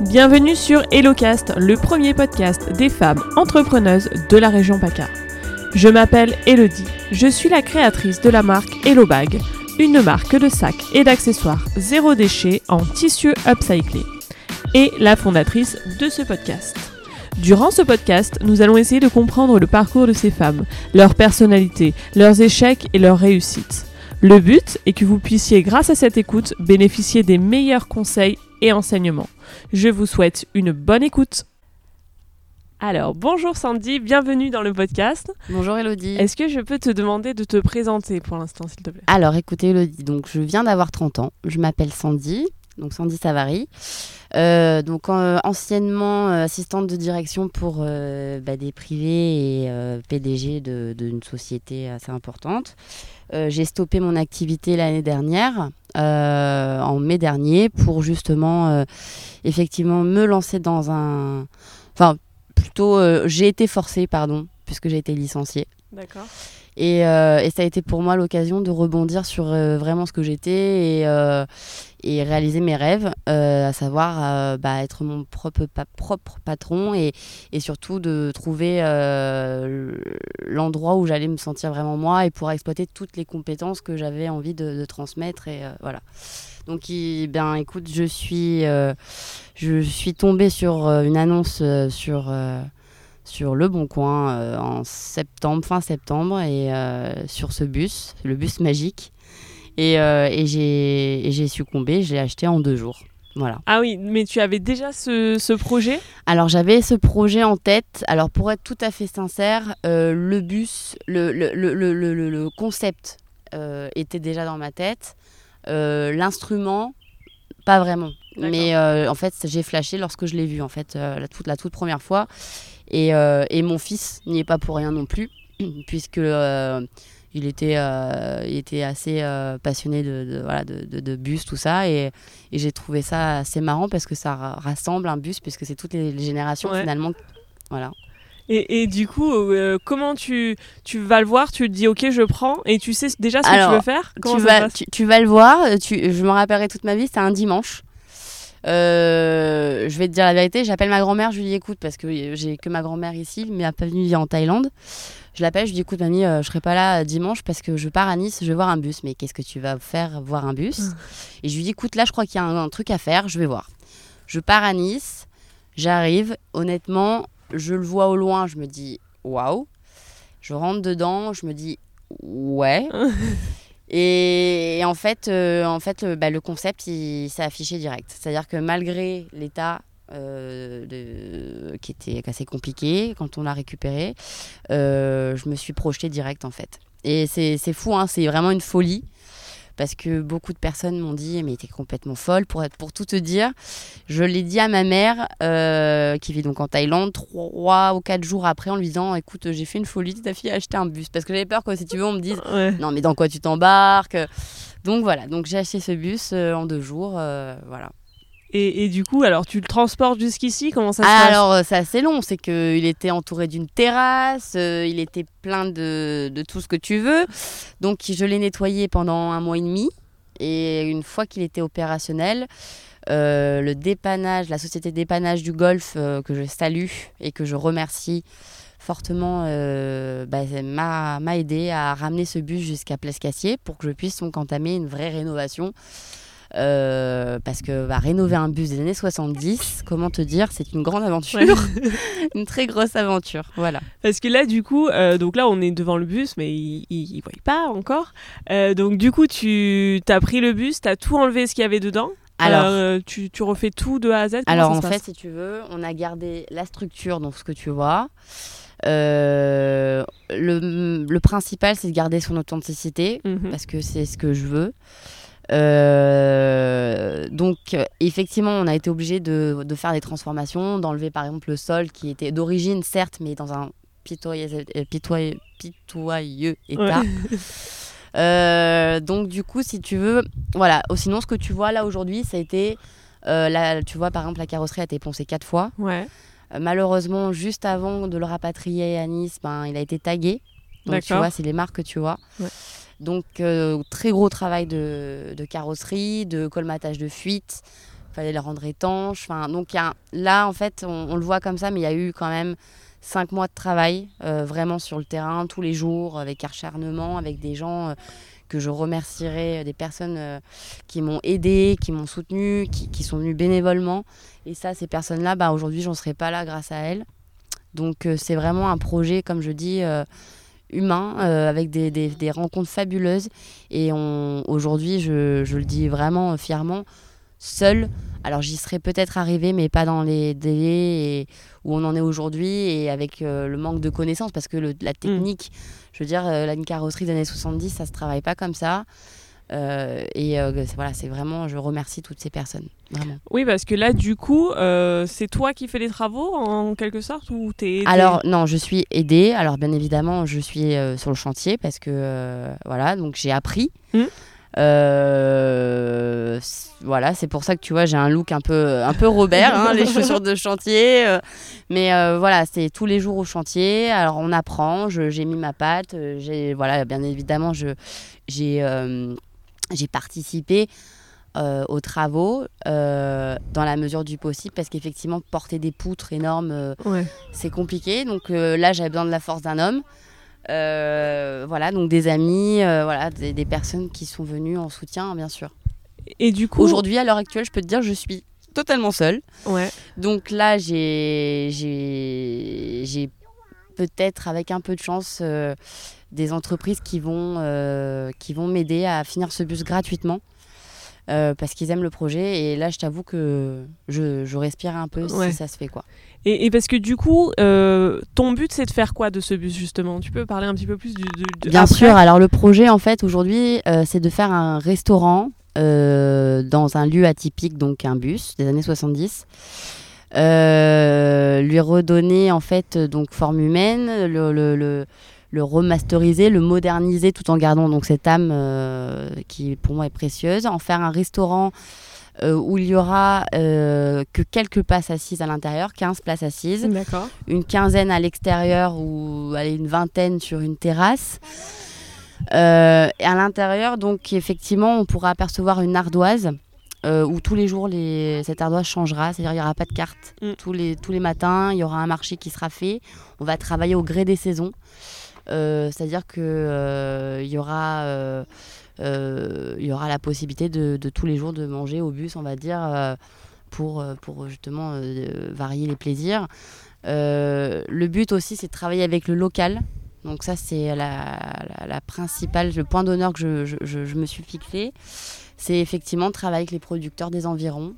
Bienvenue sur HelloCast, le premier podcast des femmes entrepreneuses de la région PACA. Je m'appelle Elodie, je suis la créatrice de la marque HelloBag, une marque de sacs et d'accessoires zéro déchet en tissu upcyclé, et la fondatrice de ce podcast. Durant ce podcast, nous allons essayer de comprendre le parcours de ces femmes, leur personnalité, leurs échecs et leurs réussites. Le but est que vous puissiez, grâce à cette écoute, bénéficier des meilleurs conseils et enseignements. Je vous souhaite une bonne écoute. Alors, bonjour Sandy, bienvenue dans le podcast. Bonjour Elodie. Est-ce que je peux te demander de te présenter pour l'instant, s'il te plaît? Alors, écoutez Elodie, donc je viens d'avoir 30 ans. Je m'appelle Sandy, donc Sandy Savary. Euh, donc euh, anciennement euh, assistante de direction pour bah, des privés et PDG d'une société assez importante. Euh, J'ai stoppé mon activité l'année dernière, euh, en mai dernier, pour justement euh, effectivement me lancer dans un... Enfin, plutôt, j'ai été forcée, pardon, puisque j'ai été licenciée. D'accord. Et, euh, et ça a été pour moi l'occasion de rebondir sur euh, vraiment ce que j'étais et, euh, réaliser mes rêves, à savoir bah, être mon propre, pa- propre patron et, surtout de trouver l'endroit où j'allais me sentir vraiment moi et pouvoir exploiter toutes les compétences que j'avais envie de, transmettre. Et, voilà. Donc, ben, écoute, je suis, tombée sur une annonce sur sur Le Bon Coin euh, en septembre, fin septembre, et euh, sur ce bus, le bus magique. Et, euh, et j'ai succombé, j'ai acheté en deux jours. Voilà. Ah oui, mais tu avais déjà ce, ce projet? Alors j'avais ce projet en tête. Alors pour être tout à fait sincère, euh, le bus, le, le, le, le, concept euh, était déjà dans ma tête. Euh, L'instrument, pas vraiment. Mais en fait, j'ai flashé lorsque je l'ai vu en fait la, toute, la toute première fois. Et, euh, et mon fils n'y est pas pour rien non plus, puisque euh, il était, euh, il était assez euh, passionné de, de, voilà, de, de- de bus, tout ça. Et, et j'ai trouvé ça assez marrant parce que ça ra- rassemble un bus, puisque c'est toutes les, les générations Ouais. finalement. Voilà. et, et du coup, euh, comment tu, tu vas le voir? Tu te dis, ok, je prends, et tu sais déjà ce que tu veux faire? Comment tu, ça vas, tu, tu vas le voir, tu, je me rappellerai toute ma vie, c'était un dimanche. Euh, je vais te dire la vérité, j'appelle ma grand-mère, je lui dis écoute, parce que j'ai que ma grand-mère ici, mais elle n'est pas venue vivre en Thaïlande. Je l'appelle, je lui dis écoute mamie, euh, je serai pas là euh, dimanche parce que je pars à Nice, je vais voir un bus. Mais qu'est-ce que tu vas faire voir un bus? Et je lui dis écoute, là je crois qu'il y a un, un truc à faire, je vais voir. Je pars à Nice, j'arrive, honnêtement, je le vois au loin, je me dis waouh. Je rentre dedans, je me dis ouais. Et, en fait, euh, en fait le, bah, le concept, s'est affiché direct. C'est-à-dire que malgré l'état euh, qui était assez compliqué quand on l'a récupéré, euh, je me suis projetée direct en fait. Et c'est c'est fou, hein, c'est vraiment une folie. Parce que beaucoup de personnes m'ont dit, mais t'es complètement folle. Pour, être, pour tout te dire, je l'ai dit à ma mère, euh, qui vit donc en Thaïlande, trois ou quatre jours après, en lui disant, écoute, j'ai fait une folie, ta fille a acheté un bus. Parce que j'avais peur que, si tu veux, on me dise, Ouais. non mais dans quoi tu t'embarques? Donc voilà donc j'ai acheté ce bus euh, en deux jours euh, voilà Et, du coup, alors tu le transportes jusqu'ici? Comment ça se passe? Alors euh, c'est assez long c'est que il était entouré d'une terrasse euh, il était plein de, de tout ce que tu veux. Donc je l'ai nettoyé pendant un mois et demi. Et une fois qu'il était opérationnel euh, le dépannage la société dépannage du Golfe euh, que je salue et que je remercie fortement bah, m'a aidé à ramener ce bus jusqu'à Place Cassier pour que je puisse donc entamer une vraie rénovation. Euh, parce que bah, rénover un bus des années 70, comment te dire, c'est une grande aventure, Ouais. une très grosse aventure. Voilà. Parce que là, du coup, euh, donc là, on est devant le bus, mais il ne voit pas encore. Euh, donc, du coup, tu as pris le bus, tu as tout enlevé ce qu'il y avait dedans. Alors- tu, tu refais tout de A à Z. Alors en fait, si tu veux, on a gardé la structure, donc ce que tu vois. Euh, le, le principal, c'est de garder son authenticité. Mhm. parce que c'est ce que je veux. Euh, donc, effectivement, on a été obligé de, de faire des transformations, d'enlever par exemple le sol qui était d'origine, certes, mais dans un pitoyeux, pitoyeux, pitoyeux état. Euh, donc, du coup, si tu veux, voilà. Oh, sinon, ce que tu vois là aujourd'hui, ça a été. euh, là, tu vois, par exemple, la carrosserie a été poncée quatre fois. Ouais. Malheureusement, juste avant de le rapatrier à Nice, ben, il a été tagué. Donc tu vois, c'est les marques que tu vois. Ouais. Donc euh, très gros travail de, carrosserie, de colmatage de fuite, fallait les rendre étanches. Enfin, donc là, en fait, on, le voit comme ça, mais il y a eu quand même cinq mois de travail, euh, vraiment sur le terrain, tous les jours, avec acharnement, avec des gens euh, que je remercierai, des personnes qui m'ont aidé, qui m'ont soutenu, qui, qui, sont venues bénévolement. Et ça, ces personnes-là, bah, aujourd'hui, j'en serais pas là grâce à elles. Donc, c'est vraiment un projet, comme je dis humain, euh, avec des, des, des, rencontres fabuleuses. Et aujourd'hui, je, je, le dis vraiment fièrement, seul. Alors j'y serais peut-être arrivé, mais pas dans les délais et, où on en est aujourd'hui et avec euh, le manque de connaissances, parce que le, la mm. technique, je veux dire, euh, la carrosserie des années 70, ça se travaille pas comme ça. Euh, et euh, voilà, c'est vraiment, je remercie toutes ces personnes. Vraiment. Oui, parce que là, du coup, euh, c'est toi qui fais les travaux en quelque sorte ou t'es Alors non, je suis aidée. Alors bien évidemment, je suis sur le chantier parce que voilà, donc j'ai appris. Mmh. voilà, c'est pour ça que tu vois, j'ai un look un peu, un peu Robert, hein, les chaussures de chantier. mais voilà, c'est tous les jours au chantier. Alors on apprend. J'ai mis ma patte. j'ai voilà, bien évidemment, je j'ai j'ai participé euh, aux travaux euh, dans la mesure du possible parce qu'effectivement porter des poutres énormes euh, c'est compliqué. Donc là j'avais besoin de la force d'un homme. Voilà donc des amis voilà des, des, personnes qui sont venues en soutien bien sûr. Et du coup aujourd'hui à l'heure actuelle je peux te dire je suis totalement seule. Ouais. donc là j'ai j'ai peut-être avec un peu de chance des entreprises qui vont, euh, qui vont m'aider à finir ce bus gratuitement. Euh, parce qu'ils aiment le projet et là je t'avoue que je, je, respire un peu si ça se fait quoi. Et, et parce que du coup euh, ton but c'est de faire quoi de ce bus justement? Tu peux parler un petit peu plus du... De, Bien sûr, alors le projet en fait aujourd'hui c'est de faire un restaurant dans un lieu atypique donc un bus des années 70. lui redonner en fait donc forme humaine, le, le, le le remasteriser, le moderniser tout en gardant donc cette âme euh, qui pour moi est précieuse, en faire un restaurant euh, où il y aura euh, que quelques places assises à l'intérieur, 15 places assises, une quinzaine à l'extérieur ou allez, une vingtaine sur une terrasse. et à l'intérieur, donc effectivement, on pourra apercevoir une ardoise où tous les jours les... cette ardoise changera, c'est-à-dire il n'y aura pas de carte. Mm. Tous, les, tous les matins, il y aura un marché qui sera fait. On va travailler au gré des saisons. Euh, c'est-à-dire euh, y aura... Euh, il y aura la possibilité de, tous les jours de manger au bus, on va dire, pour, pour justement varier les plaisirs. le but aussi, c'est de travailler avec le local. Donc ça, c'est la, la, principale, le point d'honneur que je, je, je, me suis fixé. C'est effectivement de travailler avec les producteurs des environs,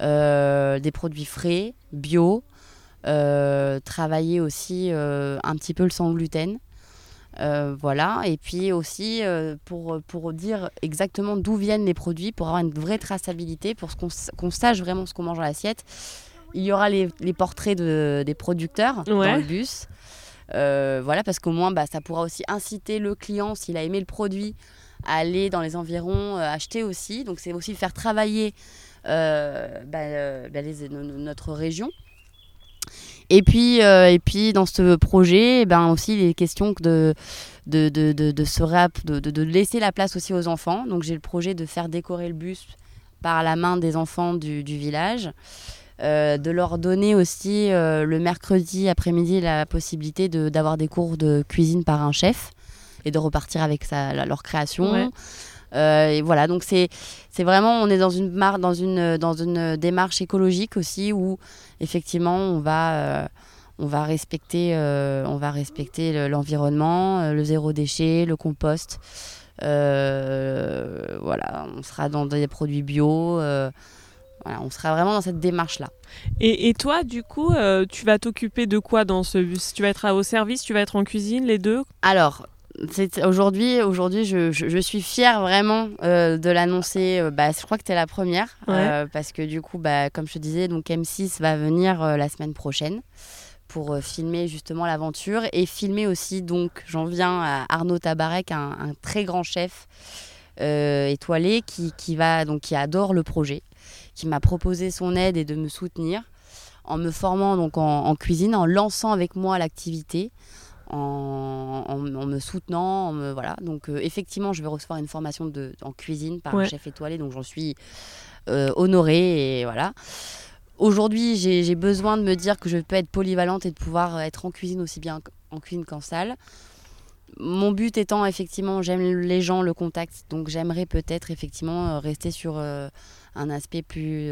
des produits frais, bio, travailler aussi un petit peu le sans gluten. Euh, voilà, et puis aussi euh, pour, pour dire exactement d'où viennent les produits, pour avoir une vraie traçabilité, pour qu'on sache vraiment ce qu'on mange dans l'assiette. Il y aura les, les portraits de, des producteurs dans le bus. Euh, voilà, parce qu'au moins, bah, ça pourra aussi inciter le client, s'il a aimé le produit, à aller dans les environs, acheter aussi. Donc, c'est aussi faire travailler bah, bah, les, notre région. Et puis, euh, et puis dans ce projet, eh ben aussi les questions de, de, de, de, se rap, de, de, laisser la place aussi aux enfants. Donc j'ai le projet de faire décorer le bus par la main des enfants du, du village. Euh, de leur donner aussi euh, le mercredi après-midi la possibilité d'avoir des cours de cuisine par un chef et de repartir avec sa, leur création. Euh, et voilà, donc c'est vraiment, on est dans une, mar dans, une, dans une démarche écologique aussi où effectivement on va, euh, on va respecter, euh, on va respecter l'environnement, le, zéro déchet, le compost. voilà, on sera dans des produits bio. Voilà, on sera vraiment dans cette démarche-là. Et, et, toi, du coup, tu vas t'occuper de quoi dans ce bus Tu vas être au service, tu vas être en cuisine, les deux? Alors, Aujourd'hui, aujourd'hui, je, je, je, suis fière vraiment euh, de l'annoncer. Euh, bah, je crois que tu es la première euh, parce que du coup, bah, comme je te disais, donc M6 va venir la semaine prochaine pour filmer justement l'aventure et filmer aussi. Donc, j'en viens à Arnaud Tabarek, un, un très grand chef étoilé qui, qui va donc qui adore le projet, qui m'a proposé son aide et de me soutenir en me formant donc en, en cuisine, en lançant avec moi l'activité en, me soutenant. me, voilà. Donc, euh, effectivement, je vais recevoir une formation de, en cuisine par un chef étoilé. Donc, j'en suis euh, honorer et voilà. Aujourd'hui, j'ai besoin de me dire que je peux être polyvalente et de pouvoir être en cuisine aussi bien en cuisine qu'en salle. Mon but étant effectivement, j'aime les gens, le contact, donc j'aimerais peut-être effectivement euh, rester sur euh, un aspect plus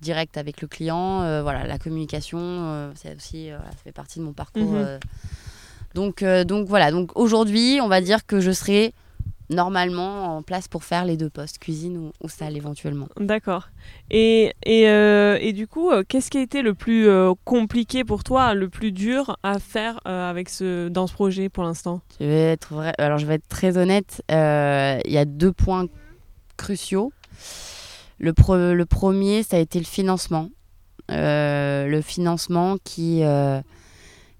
direct avec le client. Euh, voilà, la communication, euh, c'est aussi, euh, ça fait partie de mon parcours. Mhm. euh. donc, donc voilà, donc aujourd'hui, on va dire que je serai normalement en place pour faire les deux postes, cuisine ou, ou salle éventuellement. D'accord. Et, et, et du coup, qu'est-ce qui a été le plus compliqué pour toi, le plus dur à faire avec ce, dans ce projet pour l'instant? Je vais être vrai- Alors, je vais être très honnête. Il y a deux points cruciaux. Le, pre- le premier, ça a été le financement. Euh, le financement qui, euh,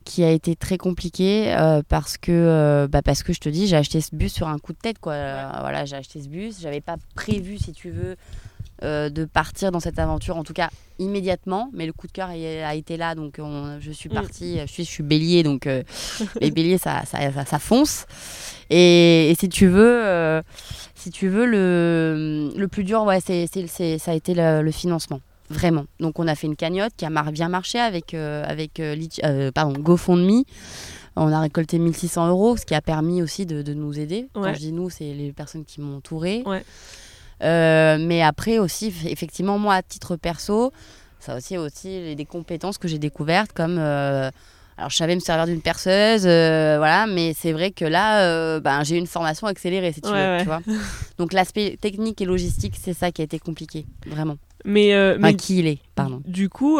qui a été très compliqué euh, parce, que, euh, bah, parce que je te dis, j'ai acheté ce bus sur un coup de tête. Quoi. Euh, voilà, j'ai acheté ce bus. J'avais pas prévu, si tu veux, euh, de partir dans cette aventure, en tout cas immédiatement. Mais le coup de cœur a, a été là, donc on- je suis Mm. partie. Je suis, je suis bélier, donc euh, les béliers, ça, ça, ça, ça fonce. Et, et si tu veux, euh, si tu veux le, le plus dur, ouais, c'est, ça a été le, le financement. Vraiment. Donc, on a fait une cagnotte qui a mar- bien marché avec, euh, avec euh, euh, pardon, GoFundMe. On a récolté 1600 euros, ce qui a permis aussi de, de nous aider. Quand Ouais. je dis nous, c'est les personnes qui m'ont entouré. Ouais. Euh, mais après aussi, effectivement, moi, à titre perso, ça aussi, aussi les- des compétences que j'ai découvertes comme. euh, alors, je savais me servir d'une perceuse, euh, voilà, mais c'est vrai que là, euh, ben, j'ai eu une formation accélérée, si tu Ouais, veux, ouais. tu vois. Donc, l'aspect technique et logistique, c'est ça qui a été compliqué, vraiment. Mais, euh, Enfin, mais qui il est, pardon. du coup,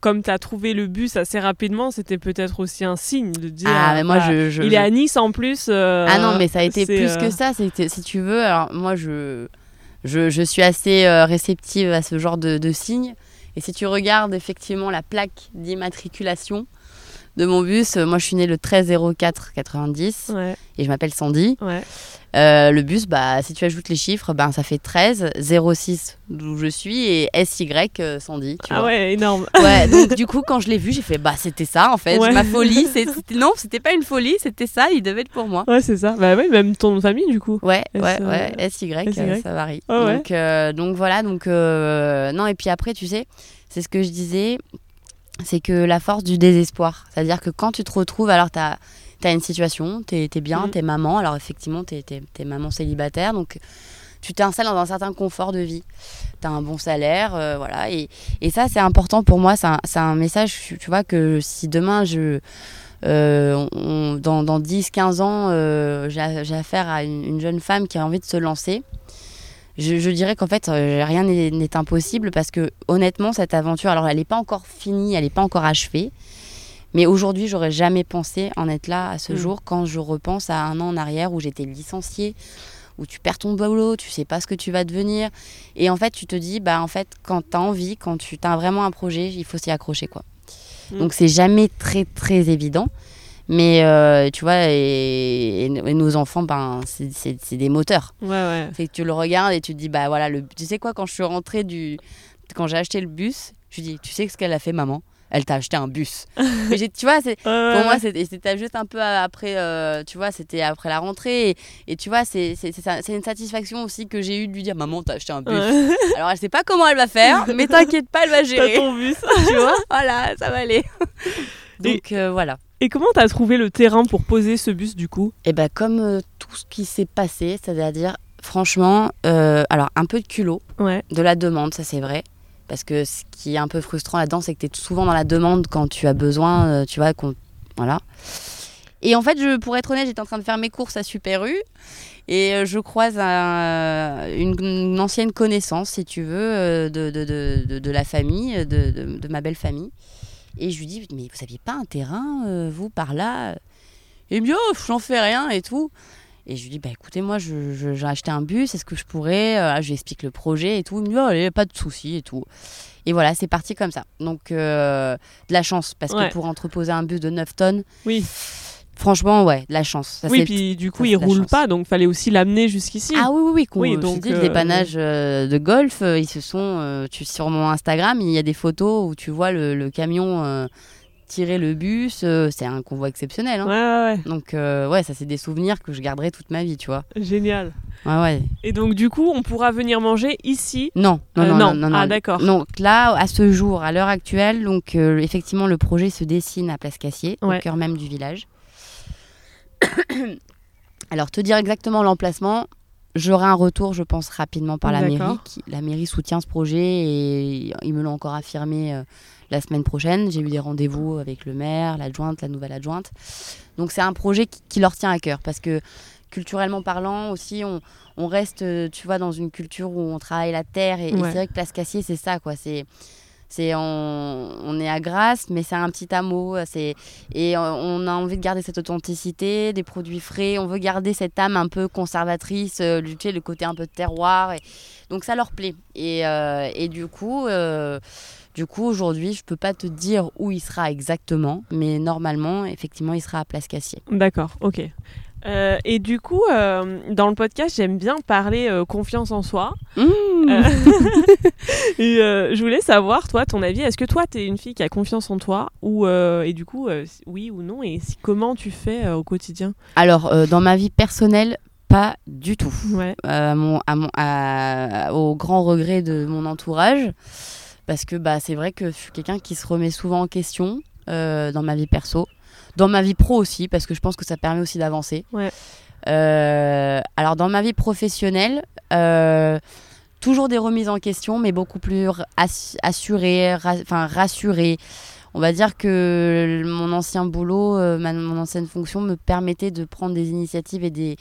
comme tu as trouvé le bus assez rapidement, c'était peut-être aussi un signe de dire. Ah, mais moi, je. je- Il je- est à Nice en plus. euh, Ah non, mais ça a été plus euh, que ça. C'était, si tu veux, alors moi, je, je, je suis assez euh, réceptive à ce genre de, de signes. Et si tu regardes effectivement la plaque d'immatriculation de mon bus, euh, moi, je suis née le 13 04 90 Ouais, et je m'appelle Sandy. ouais. Euh, le bus, bah, si tu ajoutes les chiffres, ben, ça fait 13 06 d'où je suis et SY euh, Sandy. Tu Ah vois. ouais, énorme. Ouais, donc du coup, quand je l'ai vu, j'ai fait, bah, c'était ça en fait. Ouais. Ma folie, c'était, non, c'était pas une folie, c'était ça, il devait être pour moi. Ouais, c'est ça. Bah ouais, même ton nom de famille du coup. Ouais, S- ouais, euh, ouais, SY, euh, SY. ça varie. Donc, euh, donc voilà, donc euh, non, et puis après, tu sais, c'est ce que je disais, c'est que la force du désespoir. C'est-à-dire que quand tu te retrouves, alors tu as, une situation, tu es, bien, Mhm. tu es maman, alors effectivement, tu es, maman célibataire, donc tu t'installes dans un certain confort de vie. Tu as un bon salaire, euh, voilà, et, et ça, c'est important pour moi, c'est un, c'est un message, tu vois, que si demain je. euh, on- dans, dans 10-15 ans, euh, j'ai j'ai affaire à une, une jeune femme qui a envie de se lancer. Je, je dirais qu'en fait, euh, rien n'est impossible parce que honnêtement, cette aventure, alors elle n'est pas encore finie, elle n'est pas encore achevée. Mais aujourd'hui, j'aurais jamais pensé en être là à ce Mm. jour quand je repense à un an en arrière où j'étais licenciée, où tu perds ton boulot, tu sais pas ce que tu vas devenir. Et en fait, tu te dis, bah en fait, quand tu as envie, quand tu as vraiment un projet, il faut s'y accrocher. quoi. Mm. Donc c'est jamais très très évident. Mais euh, tu vois, et, et nos enfants, ben, c'est- des moteurs. Ouais, ouais. C'est que tu le regardes et tu te dis, bah voilà, le... tu sais quoi, quand je suis rentrée du. Quand j'ai acheté le bus, je lui dis, tu sais ce qu'elle a fait, maman? Elle t'a acheté un bus. Mais tu vois, c'est. Pour moi, c'était juste un peu après, euh, tu vois, c'était après la rentrée. Et, et tu vois, c'est une satisfaction aussi que j'ai eu de lui dire Maman, t'as acheté un bus. Ouais. Alors, elle sait pas comment elle va faire, mais t'inquiète pas, elle va T'as gérer. ton bus. tu vois? Voilà, ça va aller. Donc, euh, voilà. Et comment t'as trouvé le terrain pour poser ce bus du coup? Et ben comme euh, tout ce qui s'est passé, c'est-à-dire, franchement, euh, alors un peu de culot, Ouais. de la demande, ça c'est vrai. Parce que ce qui est un peu frustrant là-dedans, c'est que tu es souvent dans la demande quand tu as besoin, euh, tu vois, qu'on... Voilà. Et en fait, je, pour être honnête, j'étais en train de faire mes courses à Super U et je croise un- une, une ancienne connaissance, si tu veux, de, de, de, de- de la famille, de, de- de ma belle famille. Et je lui dis, mais vous aviez pas un terrain, euh, vous, par là? Dit, oh, j'en fais rien et tout. Et je lui dis, bah écoutez, moi, je- je- j'ai acheté un bus, est-ce que je pourrais Euh, Je lui explique le projet et tout. Il me dit, oh, allez, pas de souci et tout. Et voilà, c'est parti comme ça. Donc, euh, de la chance, parce Ouais. que pour entreposer un bus de 9 tonnes, Oui. Franchement, ouais, de la chance. Ça, oui, puis du coup, ça, il roule chance. pas, donc fallait aussi l'amener jusqu'ici. Ah oui, oui, oui. qu'on- Oui, donc, le euh, dépannage euh, de golf, euh, ils se sont. euh, tu, sur mon Instagram, il y a des photos où tu vois le, le camion tirer le bus, c'est un convoi exceptionnel. hein. Ouais, ouais, Donc, euh, ouais, ça, c'est des souvenirs que je garderai toute ma vie, tu vois. ouais. Génial. Ouais, ouais. Et donc, du coup, on pourra venir manger ici? Non, non, non, non. non, non, Ah, d'accord. Donc là, à ce jour, à l'heure actuelle, donc effectivement, le projet se dessine à Place Cassier, Ouais. au cœur même du village. Alors, te dire exactement l'emplacement, j'aurai un retour, je pense, rapidement par la mairie. Qui, la mairie soutient ce projet et ils me l'ont encore affirmé euh, la semaine prochaine. J'ai eu des rendez-vous avec le maire, l'adjointe, la nouvelle adjointe. Donc, c'est un projet qui, qui leur tient à cœur parce que culturellement parlant aussi, on, on reste, euh, tu vois, dans une culture où on travaille la terre. Et, et c'est vrai que Place Cassier, c'est ça, quoi. C'est. C'est on, on est à Grasse, mais c'est un petit hameau. C'est et euh, on a envie de garder cette authenticité, des produits frais. On veut garder cette âme un peu conservatrice, euh, tu sais, le côté un peu de terroir. Et, donc ça leur plaît. Et, euh, et du coup, euh, du coup aujourd'hui, je peux pas te dire où il sera exactement, mais normalement, effectivement, il sera à Place Cassier. D'accord, ok. Euh, et du coup, euh, dans le podcast, j'aime bien parler euh, confiance en soi. Mmh. Et je voulais savoir, toi, ton avis. Est-ce que toi, tu es une fille qui a confiance en toi ou, Et du coup, oui ou non Et si, comment tu fais au quotidien? Alors, dans ma vie personnelle, pas du tout. Ouais, à mon, à mon- à- au grand regret de mon entourage. Parce que bah, c'est vrai que je suis quelqu'un qui se remet souvent en question dans ma vie perso. Dans ma vie pro aussi, parce que je pense que ça permet aussi d'avancer. Ouais. Euh, alors, dans ma vie professionnelle, euh, toujours des remises en question, mais beaucoup plus ass- assurées, enfin rassurées. On va dire que mon ancien boulot, euh, ma- mon ancienne fonction me permettait de prendre des initiatives et des,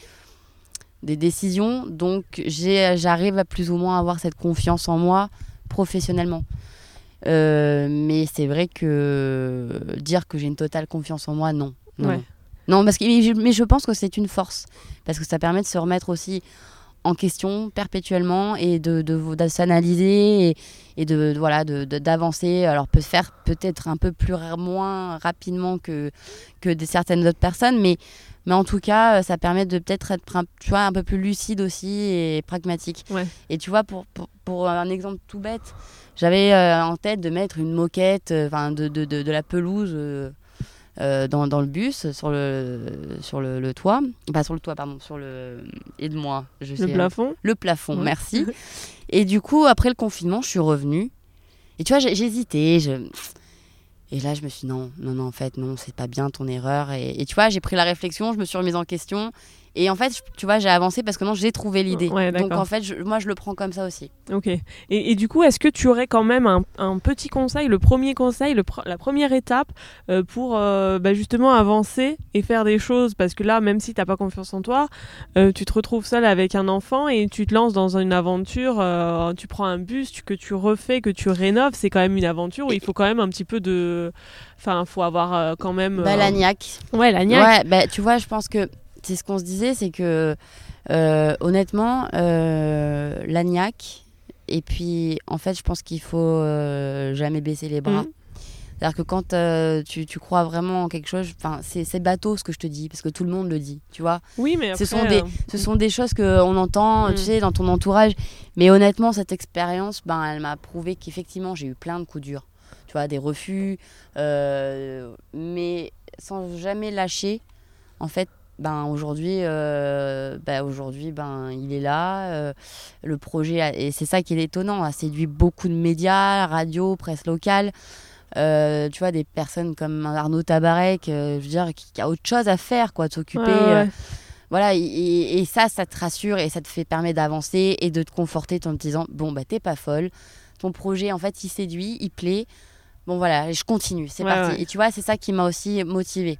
des décisions. Donc j'arrive à plus ou moins avoir cette confiance en moi professionnellement. Euh, mais c'est vrai que dire que j'ai une totale confiance en moi, non. Non, Ouais. non. Non, parce que, mais je, mais je pense que c'est une force. Parce que ça permet de se remettre aussi en question perpétuellement et de, de, de s'analyser et, et de, de- voilà de- de- d'avancer alors peut faire peut-être un peu plus moins rapidement que que des certaines autres personnes mais mais en tout cas euh, ça permet de peut-être être un, tu vois un peu plus lucide aussi et pragmatique Ouais. et tu vois pour, pour, pour un exemple tout bête j'avais euh, en tête de mettre une moquette euh, enfin de, de, de, de la pelouse euh, euh, dans, dans le bus sur le sur le, le toit pas sur le toit pardon sur le aide-moi je le sais plafond le plafond, Ouais. merci. Et du coup, après le confinement, je suis revenue. Et tu vois. Je... Et là, je me suis dit, non, non, non, en fait, non, c'est pas bien ton erreur. Et, et tu vois, j'ai pris la réflexion, je me suis remise en question. Et en fait, je- tu vois, j'ai avancé parce que non, j'ai trouvé l'idée. Ouais, Donc en fait, je- moi, je le prends comme ça aussi. Ok. Et, et du coup, est-ce que tu aurais quand même un, un petit conseil, le premier conseil, le pr- la première étape euh, pour euh, bah, justement avancer et faire des choses? Parce que là, même si tu n'as pas confiance en toi, euh, tu te retrouves seul avec un enfant et tu te lances dans une aventure, tu prends un bus tu- que tu refais, que tu rénoves, c'est quand même une aventure où il faut quand même un petit peu de... Enfin, il faut avoir quand même... Bah, euh, l'agnac. Ouais, la niaque. Ouais, bah, tu vois, je pense que c'est ce qu'on se disait, c'est que euh, honnêtement, euh, l'agnac, et puis en fait, je pense qu'il faut euh, jamais baisser les bras. Mhm. C'est-à-dire que quand euh, tu, tu crois vraiment en quelque chose, enfin, c'est bateau ce que je te dis, parce que tout le monde le dit, tu vois. Oui, mais Ce sont des- euh, Ce sont des choses qu'on entend, Mm. tu sais, dans ton entourage. Mais honnêtement, cette expérience, ben, elle m'a prouvé qu'effectivement, j'ai eu plein de coups durs. Tu vois, des refus, euh, mais sans jamais lâcher. En fait, ben, aujourd'hui, euh, ben, aujourd'hui ben, il est là. euh, le projet, a- et c'est ça qui est étonnant, a séduit beaucoup de médias, radio, presse locale. Euh, tu vois, des personnes comme Arnaud Tabarek, je veux dire, qui, qui a autre chose à faire, quoi, de s'occuper. ouais, ouais, ouais. voilà, et, ça, ça te rassure et ça te fait permet d'avancer et de te conforter en te disant bon bah t'es pas folle, ton projet en fait il séduit, il plaît. Bon voilà, je continue, c'est Ouais, parti. Et tu vois, c'est ça qui m'a aussi motivée.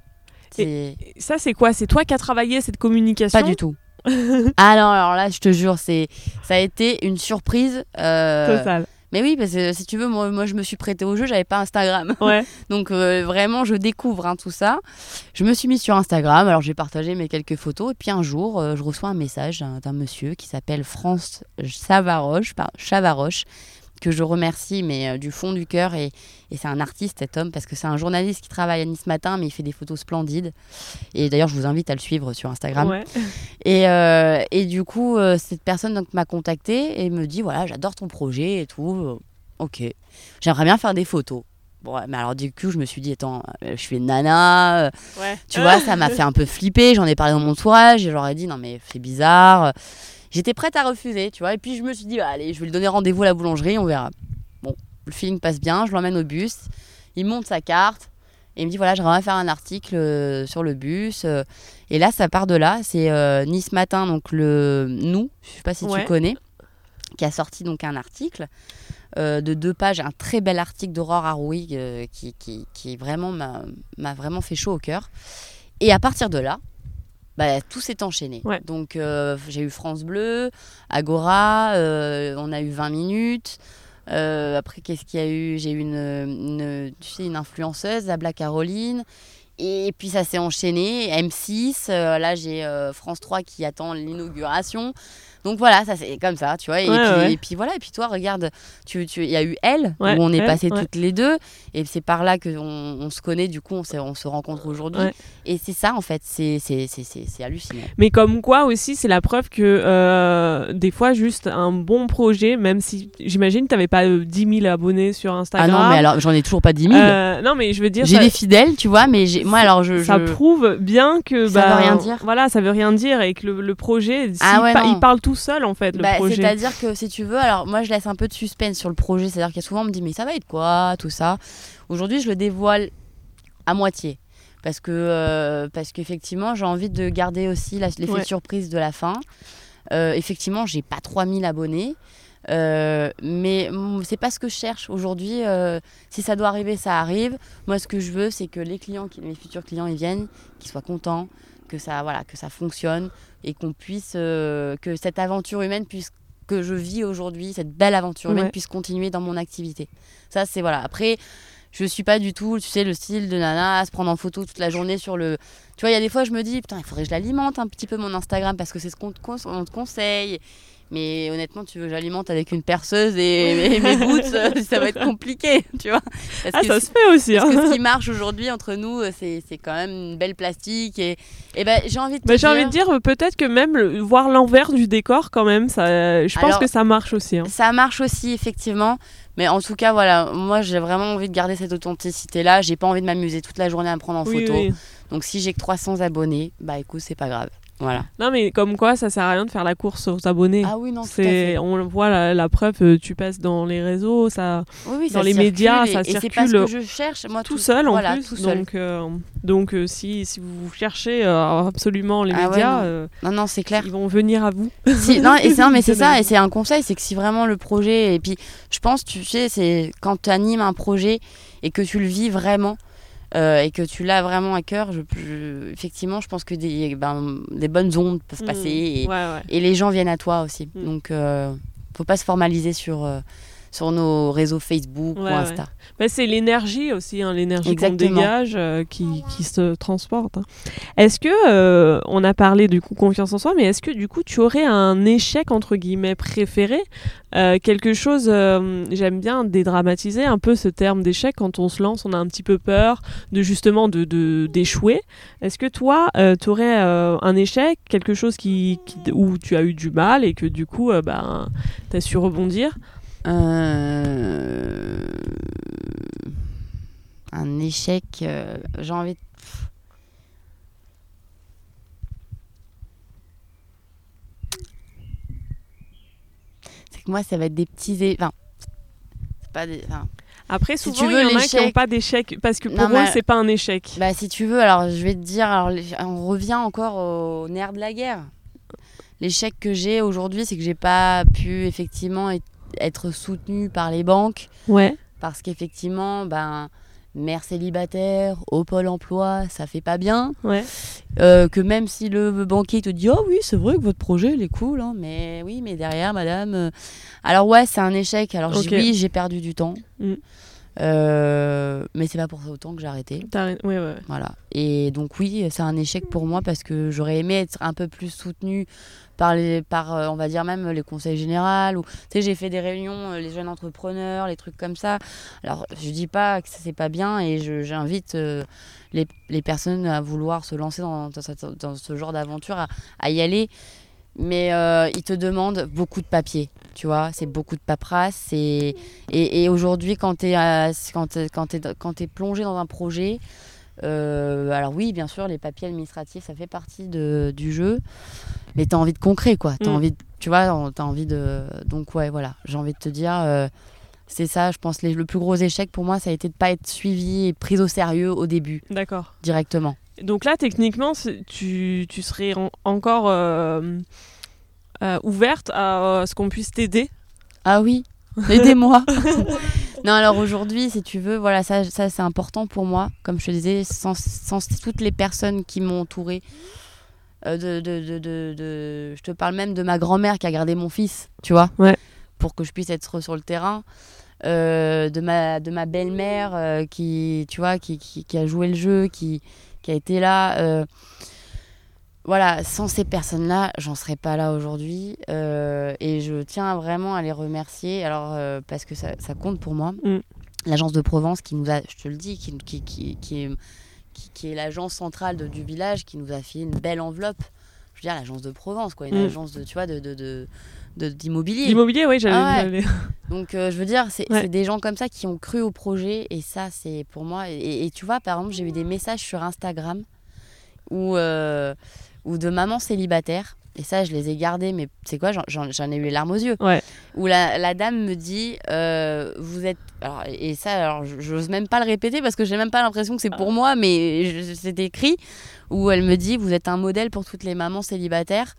Ça, c'est quoi? C'est toi qui as travaillé cette communication? Pas du tout. ah non, alors là, je te jure, c'est ça a été une surprise. euh, Total. Mais oui, parce que si tu veux, moi, moi je me suis prêtée au jeu, j'avais pas Instagram. Ouais. Donc euh, vraiment, je découvre hein, tout ça. Je me suis mise sur Instagram, alors j'ai partagé mes quelques photos. Et puis un jour, euh, je reçois un message d'un monsieur qui s'appelle France Savaroche, par- Chavaroche, que je remercie, mais euh, du fond du cœur. Et, et c'est un artiste, cet homme, parce que c'est un journaliste qui travaille à Nice Matin, mais il fait des photos splendides. Et d'ailleurs, je vous invite à le suivre sur Instagram. Ouais. Et, euh, et du coup, euh, cette personne donc m'a contacté et me dit voilà, j'adore ton projet et tout. Ok, j'aimerais bien faire des photos. Bon, mais alors du coup, je me suis dit, attends, je suis nana, Ouais. tu vois, ça m'a fait un peu flipper. J'en ai parlé dans mon entourage et j'aurais dit, non, mais c'est bizarre. J'étais prête à refuser, tu vois. Et puis je me suis dit, bah, allez, je vais lui donner rendez-vous à la boulangerie, on verra. Bon, le feeling passe bien, je l'emmène au bus. Il monte sa carte et il me dit, voilà, j'aimerais faire un article euh, sur le bus. euh. et là, ça part de là. C'est euh, Nice Matin, donc le Nous, je sais pas si Ouais. tu connais, qui a sorti donc un article. euh, de deux pages, un très bel article d'Aurore Harouig euh, qui, qui, qui vraiment m'a vraiment fait chaud au cœur. Et à partir de là, bah, tout s'est enchaîné. Ouais. Donc euh, j'ai eu France Bleu, Agora, euh, on a eu 20 minutes. Euh, après, qu'est-ce qu'il y a eu? J'ai eu une, une, tu sais, une influenceuse, Caroline. Et puis ça s'est enchaîné. M6, euh, là j'ai France 3 qui attend l'inauguration. Donc voilà, ça c'est comme ça, tu vois. Et, Ouais, puis, ouais. et puis voilà, et puis toi, regarde, tu, tu, il y a eu Elle, Ouais, où on est passé toutes les deux. Et c'est par là qu'on on se connaît, du coup, on, se rencontre aujourd'hui. Et c'est ça, en fait, c'est hallucinant. Mais comme quoi aussi, c'est la preuve que euh, des fois, juste un bon projet, même si j'imagine que tu n'avais pas euh, 10 000 abonnés sur Ah Instagram. non, mais alors j'en ai toujours pas 10 000. Euh, non, mais je veux dire, j'ai ça, des fidèles, tu vois, mais moi alors je. ça je- prouve bien que. Ça bah, veut rien dire. Voilà, ça veut rien dire et que le, le projet, Ah pa- non. il parle tout seul en fait, le Bah, projet. C'est-à-dire que si tu veux, alors moi je laisse un peu de suspense sur le projet, c'est-à-dire qu'il y a souvent on me dit mais ça va être quoi, tout ça? Aujourd'hui je le dévoile à moitié. Parce que euh, parce qu'effectivement j'ai envie de garder aussi l'effet Ouais. surprise de la fin. Euh, effectivement j'ai pas 3000 abonnés. Euh, mais c'est pas ce que je cherche aujourd'hui. euh, si ça doit arriver, ça arrive. Moi, ce que je veux, c'est que les clients, qui- mes futurs clients, ils viennent, qu'ils soient contents, que ça, voilà, que ça fonctionne et qu'on puisse, euh, que cette aventure humaine puisse que je vis aujourd'hui, cette belle aventure humaine Ouais. puisse continuer dans mon activité. Ça, c'est voilà. Après, je suis pas du tout, tu sais, le style de nana à se prendre en photo toute la journée sur le. Tu vois, il y a des fois, je me dis, putain, il faudrait que je l'alimente un petit peu mon Instagram parce que c'est ce qu'on te conseille. Mais honnêtement, tu veux que j'alimente avec une perceuse et, et mes boots, euh, ça va être compliqué, tu vois. Parce Ah, que ça se fait aussi. parce hein. que ce qui marche aujourd'hui entre nous, euh, c'est quand même une belle plastique. Et, et ben, j'ai envie de te Bah, J'ai envie de dire peut-être que même le- voir l'envers du décor quand même, ça, je pense Alors, que ça marche aussi. hein. ça marche aussi, effectivement. Mais en tout cas, voilà, moi j'ai vraiment envie de garder cette authenticité-là. J'ai pas envie de m'amuser toute la journée à me prendre en Oui, photo. oui. Donc si j'ai que 300 abonnés, bah écoute, c'est pas grave. Voilà. Non mais comme quoi, ça sert à rien de faire la course aux abonnés. Ah oui, non, C'est, on voit la, la preuve, euh, tu passes dans les réseaux, ça Oui, oui, dans ça les médias, et- ça et c'est pas circule ce que je cherche, moi, tout seul en voilà, plus. tout seul. Donc, euh, donc euh, si, si vous cherchez euh, absolument les Ah ouais, médias, non. euh, Non, non, c'est clair. ils vont venir à vous. Si- non, et c'est, non, mais c'est ça, et c'est un conseil, c'est que si vraiment le projet, et puis je pense, tu sais, c'est quand tu animes un projet et que tu le vis vraiment, euh, et que tu l'as vraiment à cœur, je, je- effectivement, je pense que des, ben, des bonnes ondes peuvent passer et, Ouais, ouais. et les gens viennent à toi aussi. Mm. Donc, euh, faut pas se formaliser sur, euh, sur nos réseaux Facebook Ouais, ou ouais. Insta. Bah, c'est l'énergie aussi, hein, l'énergie qu'on dégage euh, qui, qui se transporte. hein. Est-ce que, euh, on a parlé du coup confiance en soi, mais est-ce que du coup tu aurais un échec entre guillemets préféré? Euh, Quelque chose, j'aime bien dédramatiser un peu ce terme d'échec quand on se lance, on a un petit peu peur de justement de, d'échouer. Est-ce que toi, tu aurais un échec, quelque chose qui, qui- où tu as eu du mal et que du coup, euh, ben, tu as su rebondir? Euh, Un échec, euh, j'ai envie de... C'est que moi, ça va être des petits... é- Enfin, c'est pas des... enfin, Après, Si souvent, tu il veux, y en a qui n'ont pas d'échec parce que pour mais- c'est pas un échec. Bah, si tu veux, alors je vais te dire, alors, on revient encore au nerf de la guerre. L'échec que j'ai aujourd'hui, c'est que j'ai pas pu effectivement être- soutenue par les banques Ouais. parce qu'effectivement, ben, mère célibataire, au pôle emploi, ça fait pas bien. Ouais. Euh, que même si le banquier te dit, oh oui, c'est vrai que votre projet, il est cool, hein, mais oui, mais derrière, madame. euh, Alors, ouais, c'est un échec. Alors, oui, j'ai perdu du temps. Mm. Euh, mais c'est pas pour ça autant que j'ai arrêté. Ouais. Voilà. Et donc oui, c'est un échec pour moi parce que j'aurais aimé être un peu plus soutenue par les, par, euh, on va dire même les conseils généraux. Ou, tu sais, j'ai fait des réunions, euh, les jeunes entrepreneurs, les trucs comme ça. Alors, je dis pas que ça c'est pas bien et j'invite euh, les, les personnes à vouloir se lancer dans, dans ce genre d'aventure, à, y aller. mais ils te demandent beaucoup de papier. Tu vois, c'est beaucoup de paperasse. Et, et, aujourd'hui, quand tu es, quand, quand t'es plongé dans un projet, euh, alors oui, bien sûr, les papiers administratifs, ça fait partie de, du jeu. Mais tu as envie de concret, quoi. T'as Mm. envie de, tu vois, tu as envie de. Donc, ouais, voilà. J'ai envie de te dire, euh, c'est ça, je pense, les- le plus gros échec pour moi, ça a été de pas être suivi et pris au sérieux au début, D'accord. directement. Donc là, techniquement, tu, tu serais en- encore euh, ouverte à ce qu'on puisse t'aider? Ah oui, aidez-moi. non, alors aujourd'hui, si tu veux, voilà, ça, ça c'est important pour moi. Comme je te disais, sans, sans toutes les personnes qui m'ont entourée, euh, de, de, de, de- je te parle même de ma grand-mère qui a gardé mon fils, tu vois, Ouais. pour que je puisse être sur le terrain. Euh, de ma, de ma belle-mère euh, qui, tu vois, qui, qui, qui a joué le jeu, qui, qui a été là. Voilà, sans ces personnes-là, j'en serais pas là aujourd'hui. euh, et je tiens vraiment à les remercier, alors euh, parce que ça, ça compte pour moi. Mm. L'agence de Provence qui nous a, je te le dis, qui, qui, qui, qui est, qui, qui est l'agence centrale de- du village, qui nous a fait une belle enveloppe. Je veux dire, l'agence de Provence, quoi, une Mm. agence de, tu vois, de, de, de- de- d'immobilier. L'immobilier, oui, j'allais. Ah ouais. Donc, euh, je veux dire, c'est Ouais. des gens comme ça qui ont cru au projet et ça, c'est pour moi. Et, et tu vois, par exemple, j'ai eu des messages sur Instagram où, euh, où de mamans célibataires. Et ça, je les ai gardés, mais c'est quoi J'en- ai eu les larmes aux yeux. Ouais. Où la, la dame me dit euh, Vous êtes. Alors, et ça, alors, j'ose même pas le répéter parce que j'ai même pas l'impression que c'est pour moi, mais c'est écrit. Où elle me dit Vous êtes un modèle pour toutes les mamans célibataires.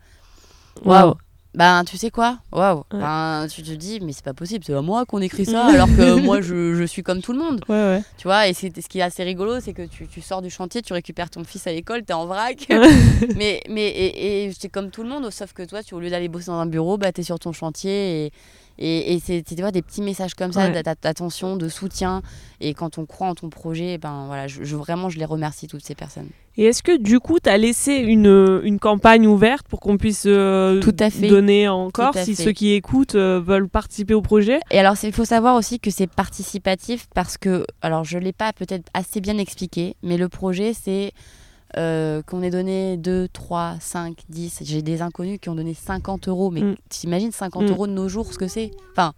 Waouh. Ben, tu sais quoi? Waouh Ouais. Ben, tu te dis, mais c'est pas possible, c'est à moi qu'on écrit ça, alors que moi, je, je suis comme tout le monde. Ouais, ouais. Tu vois, et c'est, ce qui est assez rigolo, c'est que tu, tu sors du chantier, tu récupères ton fils à l'école, t'es en vrac. mais, mais, et, et c'est comme tout le monde, sauf que toi, tu, au lieu d'aller bosser dans un bureau, bah, t'es sur ton chantier. Et, et, et c'est, tu vois, des petits messages comme ça, Ouais. d'attention, de soutien. Et quand on croit en ton projet, ben voilà, je, je- vraiment, je les remercie, toutes ces personnes. Et est-ce que du coup, tu as laissé une, une campagne ouverte pour qu'on puisse euh, Tout à fait. donner encore Tout à si fait. ceux qui écoutent euh, veulent participer au projet? Et alors, il faut savoir aussi que c'est participatif parce que, alors je ne l'ai pas peut-être assez bien expliqué, mais le projet, c'est euh, qu'on ait donné 2, 3, 5, 10. J'ai des inconnus qui ont donné 50 euros, mais Mm. t'imagines 50 Mm. euros de nos jours, ce que c'est? Enfin,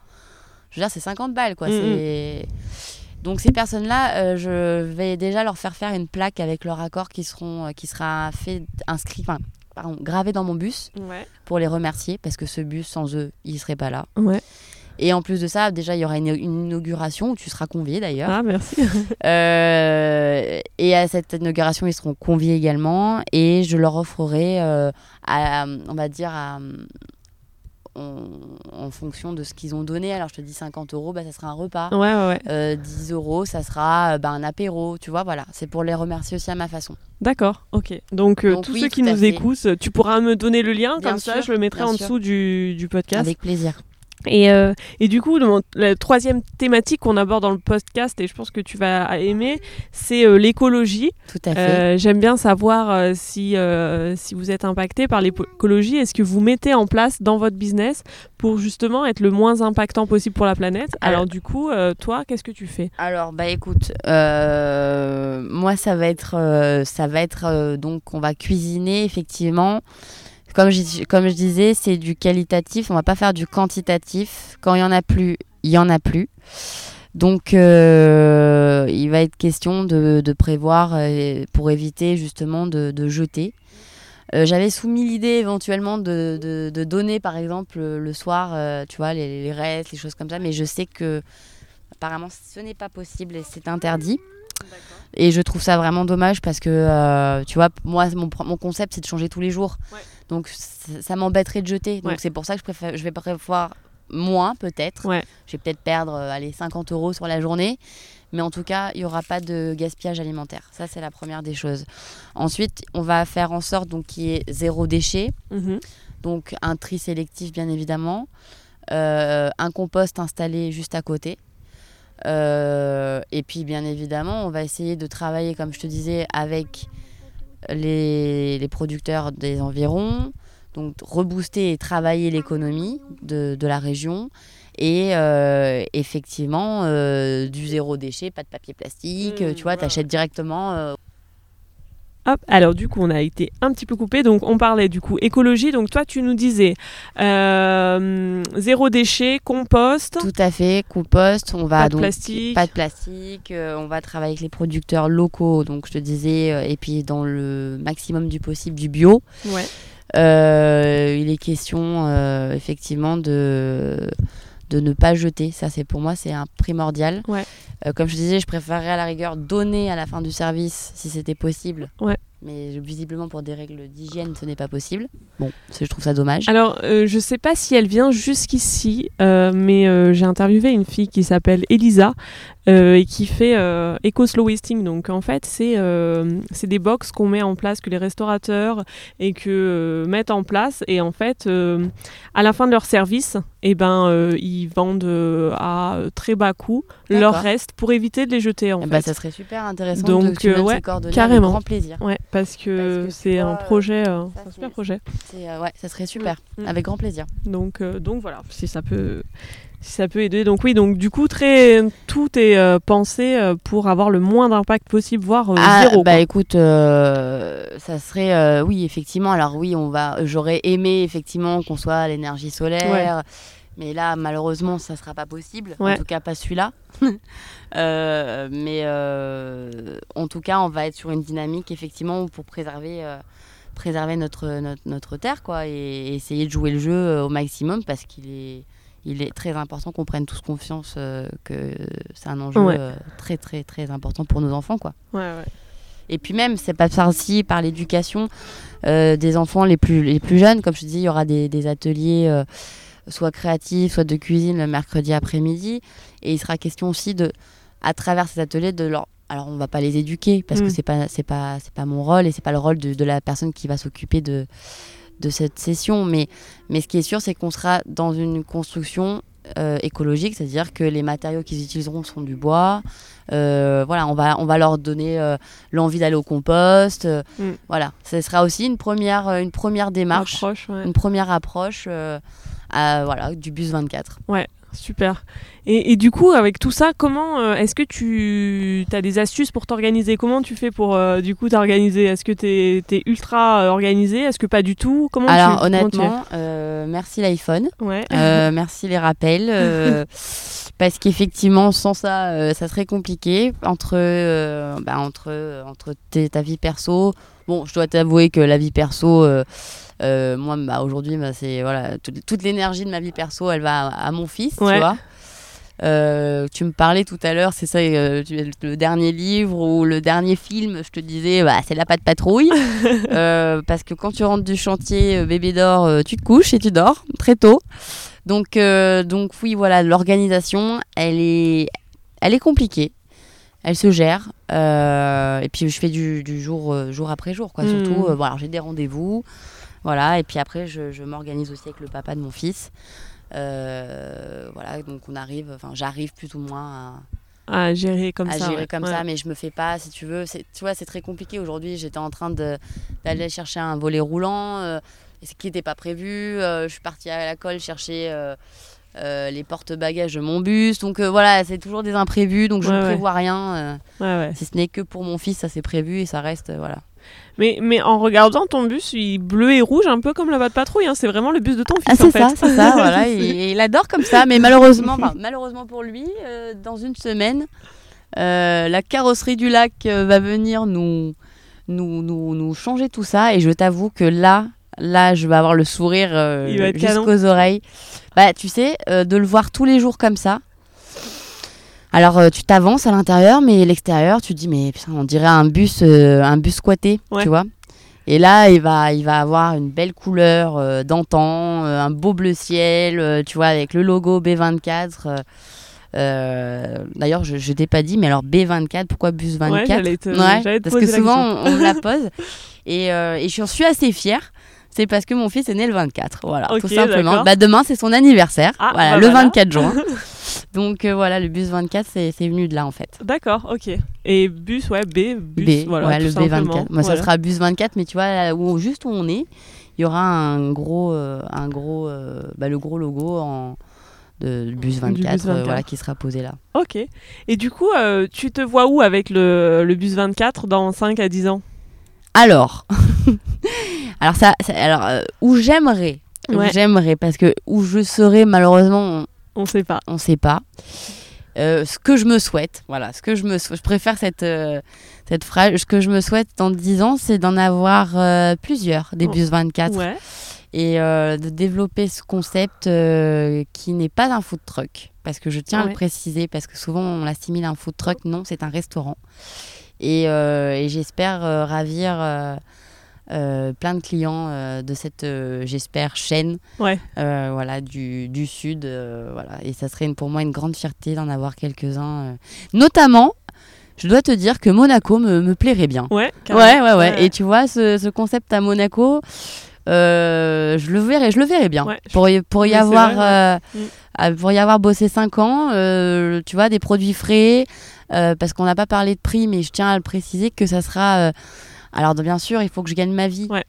je veux dire, c'est 50 balles, quoi. Mm. Donc ces personnes-là, euh, je vais déjà leur faire faire une plaque avec leur accord qui, seront, euh, qui sera fait, inscrit, enfin, pardon, gravé dans mon bus Ouais. pour les remercier parce que ce bus, sans eux, ils ne seraient pas là. Ouais. Et en plus de ça, déjà, il y aura une, une inauguration où tu seras convié d'ailleurs. Ah, merci. Euh, et à cette inauguration, ils seront conviés également. Et je leur offrerai, euh, à- on va dire, à- en, en fonction de ce qu'ils ont donné. Alors, je te dis 50 euros, bah, ça sera un repas. Ouais, ouais, ouais. Euh, 10 euros, ça sera euh, bah, un apéro. Tu vois, voilà. C'est pour les remercier aussi à ma façon. D'accord, ok. Donc, euh, Donc tous oui, ceux qui nous fait. écoutent, tu pourras me donner le lien, Bien comme ça je le mettrai bien en sûr. dessous du, du podcast. Avec plaisir. Et, euh, et du coup, le- la troisième thématique qu'on aborde dans le podcast, et je pense que tu vas aimer, c'est euh, l'écologie. Tout à fait. Euh, J'aime bien savoir si, si vous êtes impacté par l'écologie. Est-ce que vous mettez en place dans votre business pour justement être le moins impactant possible pour la planète? Alors, du coup, toi, qu'est-ce que tu fais? Alors bah écoute, moi ça va être, ça va être donc on va cuisiner effectivement. Comme je, disais, c'est du qualitatif. On va pas faire du quantitatif. Quand il y en a plus, il y en a plus. Donc euh, il va être question de, prévoir euh, pour éviter justement de, jeter. Euh, J'avais soumis l'idée éventuellement de, donner par exemple le soir, tu vois, les, les restes, les choses comme ça, mais je sais que apparemment ce n'est pas possible et c'est interdit. Et je trouve ça vraiment dommage parce que, euh, tu vois, moi, mon, concept, c'est de changer tous les jours. Ouais. Donc, ça, m'embêterait de jeter. Donc, Ouais. c'est pour ça que je, préfère, je vais prévoir moins, peut-être. Ouais. Je vais peut-être perdre, euh, allez, 50 euros sur la journée. Mais en tout cas, il n'y aura pas de gaspillage alimentaire. Ça, c'est la première des choses. Ensuite, on va faire en sorte donc, qu'il y ait zéro déchet. Mhm. Donc, un tri sélectif, bien évidemment. Euh, un compost installé juste à côté. Euh, et puis, bien évidemment, on va essayer de travailler, comme je te disais, avec les, les producteurs des environs. Donc, rebooster et travailler l'économie de, de la région. Et euh, effectivement, euh, du zéro déchet, pas de papier plastique. Mmh, tu vois, ouais, tu achètes directement. Hop, alors du coup, on a été un petit peu coupé. Donc, on parlait du coup écologie. Donc, toi, tu nous disais euh, zéro déchet, compost. Tout à fait, compost. On va Pas de donc plastique. pas de plastique. euh, on va travailler avec les producteurs locaux. Donc, je te disais, euh, et puis dans le maximum du possible du bio. Ouais. Il est question effectivement de de ne pas jeter. Ça, c'est pour moi, c'est un primordial. Ouais. Euh, comme je disais, je préférerais à la rigueur donner à la fin du service si c'était possible. Ouais. Mais visiblement, pour des règles d'hygiène, ce n'est pas possible. Bon, je trouve ça dommage. Alors, euh, je sais pas si elle vient jusqu'ici, euh, mais euh, j'ai interviewé une fille qui s'appelle Elisa et qui fait Eco Slow Wasting. Donc, en fait, c'est des box qu'on met en place, que les restaurateurs et que mettent en place. Et en fait, à la fin de leur service, eh ben, ils vendent à très bas coût leur reste pour éviter de les jeter. En Eh fait. ben, ça serait super intéressant Donc, de que tu ouais, ces carrément. avec grand plaisir. Ouais, parce que, c'est un projet, euh, ça, un super projet. Euh, ouais, ça serait super, Mm. avec grand plaisir. Donc, euh, donc voilà, si ça peut, si ça peut aider. Donc oui, donc du coup, très, tout est euh, pensé euh, pour avoir le moins d'impact possible, voire Ah, zéro. bah quoi. écoute, ça serait, oui, effectivement. Alors oui, on va, j'aurais aimé effectivement qu'on soit à l'énergie solaire, mais là, malheureusement, ça sera pas possible. Ouais. En tout cas, pas celui-là. Euh, mais euh, en tout cas, on va être sur une dynamique effectivement pour préserver, euh, préserver notre, notre, notre terre, quoi, et essayer de jouer le jeu au maximum parce qu'il est, il est très important qu'on prenne tous confiance que c'est un enjeu Ouais. très, très, très important pour nos enfants, quoi. Ouais. Et puis même, c'est pas ça aussi par l'éducation des enfants les plus, les plus jeunes. Comme je te dis, il y aura des, des ateliers soit créatifs, soit de cuisine le mercredi après-midi. Et il sera question aussi de, à travers ces ateliers, de leur... Alors on va pas les éduquer parce Mm. que c'est pas c'est pas c'est pas mon rôle et c'est pas le rôle de, de la personne qui va s'occuper de de cette session. Mais mais ce qui est sûr, c'est qu'on sera dans une construction euh, écologique, c'est-à-dire que les matériaux qu'ils utiliseront sont du bois. Euh, voilà, on va, on va leur donner euh, l'envie d'aller au compost. Mm. Voilà, ce sera aussi une première, une première démarche, Approche, ouais. une première approche voilà, du bus 24. Super. Et, et du coup, avec tout ça, comment euh, est-ce que tu as des astuces pour t'organiser? Comment tu fais pour euh, du coup t'organiser? Est-ce que tu es, ultra euh, organisé? Est-ce que pas du tout? Comment Alors tu, tu honnêtement, euh, merci l'iPhone, ouais. merci les rappels, parce qu'effectivement sans ça, ça serait compliqué entre, bah, entre, entre ta vie perso. Bon, je dois t'avouer que la vie perso, euh, euh, moi bah, aujourd'hui, bah, c'est voilà, toute, toute l'énergie de ma vie perso, elle va à, à mon fils, Ouais. tu vois. Euh, tu me parlais tout à l'heure, c'est ça, euh, le dernier livre ou le dernier film, je te disais, bah, c'est la patte patrouille. Euh, parce que quand tu rentres du chantier, bébé dort, tu te couches et tu dors très tôt. Donc, donc oui, voilà, l'organisation, elle est, elle est compliquée. Elle se gère. Euh, et puis je fais du, du jour, euh, jour après jour, quoi. Mm. Surtout, euh, j'ai des rendez-vous. Voilà, et puis après, je, je m'organise aussi avec le papa de mon fils. Voilà, donc on arrive, enfin, j'arrive plus ou moins à, à gérer comme à ça. gérer ouais. comme Ouais. ça, mais je me fais pas, si tu veux. Tu vois, c'est très compliqué. Aujourd'hui, j'étais en train de- d'aller chercher un volet roulant, euh, ce qui n'était pas prévu. Euh, je suis partie à la colle chercher euh, euh, les porte-bagages de mon bus. Donc euh, voilà, c'est toujours des imprévus, donc je Ouais, ne ouais. prévois rien. euh, Ouais, si ce n'est que pour mon fils, ça c'est prévu et ça reste, voilà. Mais, mais en regardant ton bus, il est bleu et rouge, un peu comme la de patrouille. hein. C'est vraiment le bus de ton fils. Ah, c'est ça, c'est ça, voilà. Et, et il adore comme ça, mais malheureusement, enfin, malheureusement pour lui, dans une semaine, la carrosserie du lac va venir nous, nous, nous, nous changer tout ça. Et je t'avoue que là, là, je vais avoir le sourire euh, jusqu'aux oreilles. Bah, tu sais, euh, de le voir tous les jours comme ça. Alors, euh, tu t'avances à l'intérieur, mais l'extérieur, tu te dis, mais putain, on dirait un bus, un bus squatté, Ouais. tu vois. Et là, il va, il va avoir une belle couleur d'antan, un beau bleu ciel, tu vois, avec le logo B24. euh, euh, D'ailleurs, je, je t'ai pas dit, mais alors B24, pourquoi bus 24 Ouais, te- parce que souvent on, on la pose et, euh, et je suis assez fière. C'est parce que mon fils est né le 24, voilà, Ok, tout simplement. Bah, demain c'est son anniversaire, Ah, voilà, bah le voilà. 24 juin. Donc euh, voilà, le bus 24 c'est venu de là en fait. D'accord, ok. Et bus, ouais, B, bus, B, voilà, ouais, le simplement. B24. Moi, ça Voilà. sera bus 24, mais tu vois, là où, juste où on est, il y aura un gros, euh, un gros, euh, bah, le gros logo en, de bus 24, Du bus euh, 24. voilà, qui sera posé là. Ok. Et du coup, euh, tu te vois où avec le, le bus 24 dans 5 à 10 ans? Alors, alors ça, ça- alors euh, où j'aimerais, Ouais. j'aimerais, parce que où je serais malheureusement, On sait pas. on, sait pas. Euh, ce que je me souhaite, voilà, ce que je me, sou- je préfère cette euh, cette phrase. Ce que je me souhaite dans 10 ans, c'est d'en avoir euh, plusieurs, des Oh. bus 24, Ouais. et de développer ce concept qui n'est pas un food truck, parce que je tiens à le préciser, parce que souvent on l'assimile à un food truck, non, c'est un restaurant. Et, et j'espère ravir plein de clients euh, de cette, euh, j'espère, chaîne Ouais. euh, voilà, du, du Sud. euh, voilà. Et ça serait une- pour moi une grande fierté d'en avoir quelques-uns. euh. Notamment, je dois te dire que Monaco me, me plairait bien. Ouais. Ouais, ouais, Et tu vois, ce, ce concept à Monaco, euh, je le verrais, je le verrais bien. Ouais, pour y, pour y avoir, vrai, euh, Mm. pour y avoir bossé 5 ans, euh, tu vois, des produits frais, euh, parce qu'on n'a pas parlé de prix, mais je tiens à le préciser que ça sera. Alors bien sûr, il faut que je gagne ma vie, Ouais.